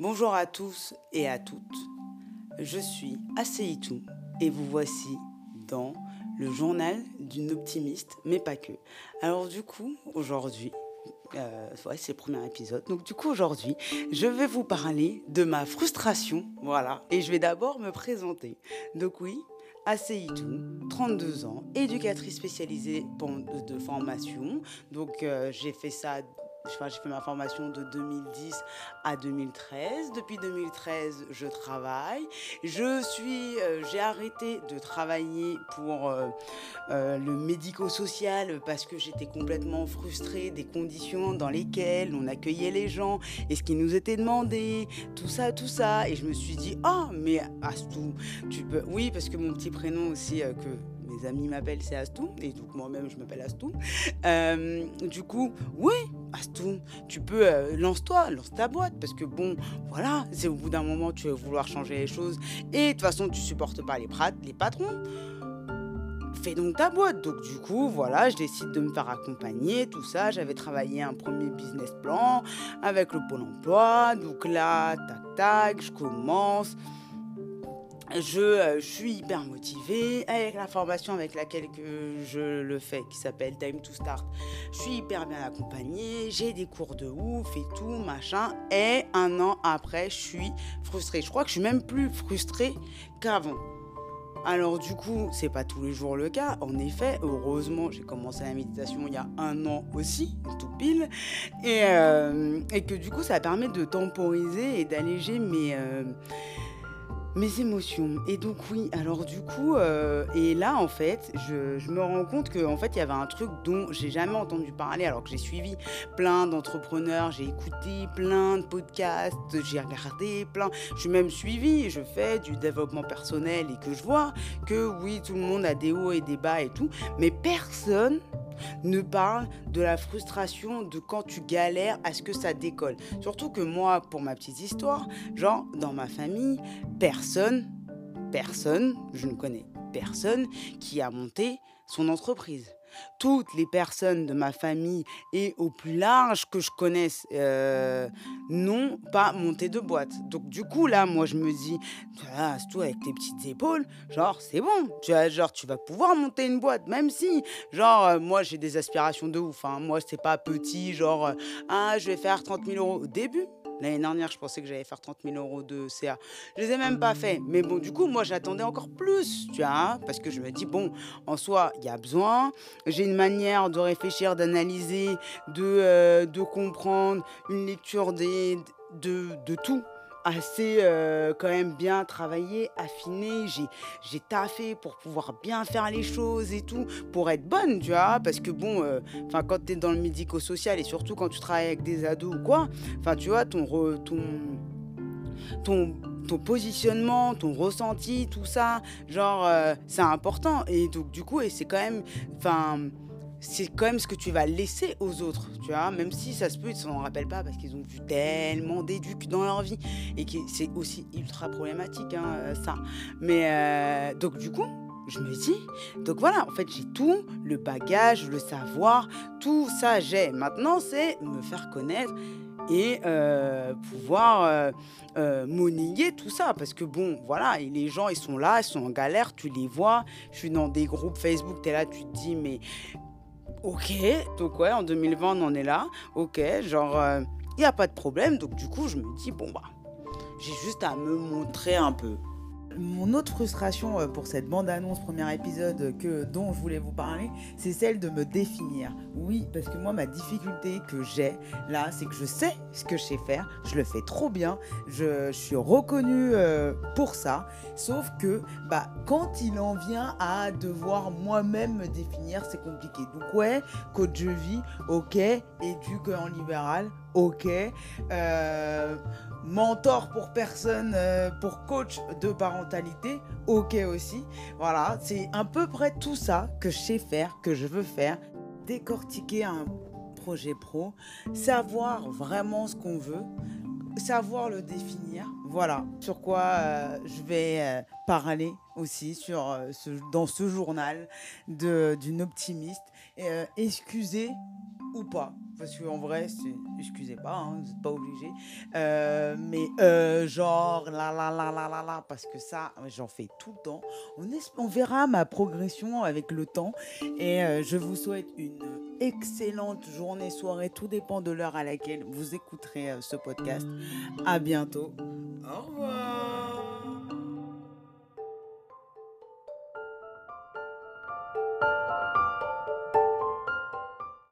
Bonjour à tous et à toutes. Je suis Aseitou et vous voici dans le journal d'une optimiste, mais pas que. Alors du coup, aujourd'hui, euh, c'est le premier épisode. Donc du coup aujourd'hui, je vais vous parler de ma frustration, voilà. Et je vais d'abord me présenter. Donc oui, Aseitou, 32 ans, éducatrice spécialisée de, formation. Donc euh, j'ai fait ça j'ai fait ma formation de 2010 à 2013. Depuis 2013, je travaille. Je suis, euh, j'ai arrêté de travailler pour euh, euh, le médico-social parce que j'étais complètement frustrée des conditions dans lesquelles on accueillait les gens et ce qui nous était demandé, tout ça, tout ça. Et je me suis dit, ah, mais Astou, tu peux. Oui, parce que mon petit prénom aussi, que mes amis m'appellent, c'est Astou. Et donc moi-même, je m'appelle Astou. du coup, oui, Astou, tu peux, euh, lance-toi, lance ta boîte, parce que bon, voilà, c'est au bout d'un moment, tu vas vouloir changer les choses, et de toute façon, tu supportes pas les, les patrons. Fais donc ta boîte. Donc du coup, voilà, je décide de me faire accompagner, tout ça. J'avais travaillé un premier business plan avec le pôle emploi. Donc là, tac tac, je commence. Euh, je, suis hyper motivée avec la formation avec laquelle je le fais, qui s'appelle Time to Start. Je suis hyper bien accompagnée, j'ai des cours de ouf et tout, machin. Et un an après, je suis frustrée. Je crois que je suis même plus frustrée qu'avant. Alors du coup, c'est pas tous les jours le cas. En effet, heureusement, j'ai commencé la méditation il y a un an aussi, tout pile, et, euh, que du coup, ça permet de temporiser et d'alléger mes euh, mes émotions. Et donc oui, alors du coup, euh, et là en fait, je, me rends compte qu'en en fait, il y avait un truc dont j'ai jamais entendu parler, alors que j'ai suivi plein d'entrepreneurs, j'ai écouté plein de podcasts, j'ai regardé plein, je suis même suivi, je fais du développement personnel et que je vois que oui, tout le monde a des hauts et des bas et tout, mais personne ne parle de la frustration de quand tu galères à ce que ça décolle. Surtout que moi, pour ma petite histoire, genre dans ma famille, personne, personne, je ne connais personne qui a monté son entreprise toutes les personnes de ma famille et au plus large que je connaisse euh, n'ont pas monté de boîte. Donc du coup là, moi je me dis, c'est tout avec tes petites épaules, genre c'est bon, tu vois, genre tu vas pouvoir monter une boîte, même si, genre euh, moi j'ai des aspirations de ouf. Hein. Moi c'est pas petit, genre euh, ah je vais faire 30 000 euros au début. L'année dernière, je pensais que j'allais faire 30 000 euros de CA. Je les ai même pas fait. Mais bon, du coup, moi, j'attendais encore plus, tu vois, hein, parce que je me dis, bon, en soi, il y a besoin. J'ai une manière de réfléchir, d'analyser, de, euh, de comprendre, une lecture des, de, de tout assez euh, quand même bien travaillé, affiné. J'ai taffé pour pouvoir bien faire les choses et tout, pour être bonne, tu vois. Parce que bon, euh, quand tu es dans le médico-social et surtout quand tu travailles avec des ados ou quoi, enfin tu vois, ton, ton, ton, ton positionnement, ton ressenti, tout ça, genre, euh, c'est important. Et donc du coup, et c'est quand même, enfin c'est quand même ce que tu vas laisser aux autres, tu vois, même si ça se peut, ils s'en rappellent pas parce qu'ils ont vu tellement d'éduques dans leur vie et que c'est aussi ultra problématique, hein, euh, ça. Mais euh, donc, du coup, je me dis, donc voilà, en fait, j'ai tout, le bagage, le savoir, tout ça, j'ai. Maintenant, c'est me faire connaître et euh, pouvoir euh, tout ça. Parce que bon, voilà, les gens, ils sont là, ils sont en galère, tu les vois. Je suis dans des groupes Facebook, tu es là, tu te dis, mais Ok, donc ouais, en 2020, on en est là. Ok, genre, il euh, n'y a pas de problème. Donc du coup, je me dis, bon, bah, j'ai juste à me montrer un peu mon autre frustration euh, pour cette bande-annonce, premier épisode que, dont je voulais vous parler, c'est celle de me définir. Oui, parce que moi, ma difficulté que j'ai là, c'est que je sais ce que je sais faire, je le fais trop bien, je, suis reconnue euh, pour ça, sauf que bah, quand il en vient à devoir moi-même me définir, c'est compliqué. Donc ouais, coach de vie, ok, éduque en libéral, ok. Euh, mentor pour personne, euh, pour coach de parentalité, ok aussi. Voilà, c'est à peu près tout ça que je sais faire, que je veux faire. Décortiquer un projet pro, savoir vraiment ce qu'on veut, savoir le définir. Voilà sur quoi euh, je vais parler aussi sur, dans ce journal d'une optimiste. excusez ou pas parce qu'en vrai, excusez pas, hein, vous n'êtes pas obligé. Euh, mais euh, genre, là, là, là, là, là, là, parce que ça, j'en fais tout le temps. On, on verra ma progression avec le temps. Et euh, je vous souhaite une excellente journée, soirée. Tout dépend de l'heure à laquelle vous écouterez ce podcast. À bientôt. Au revoir.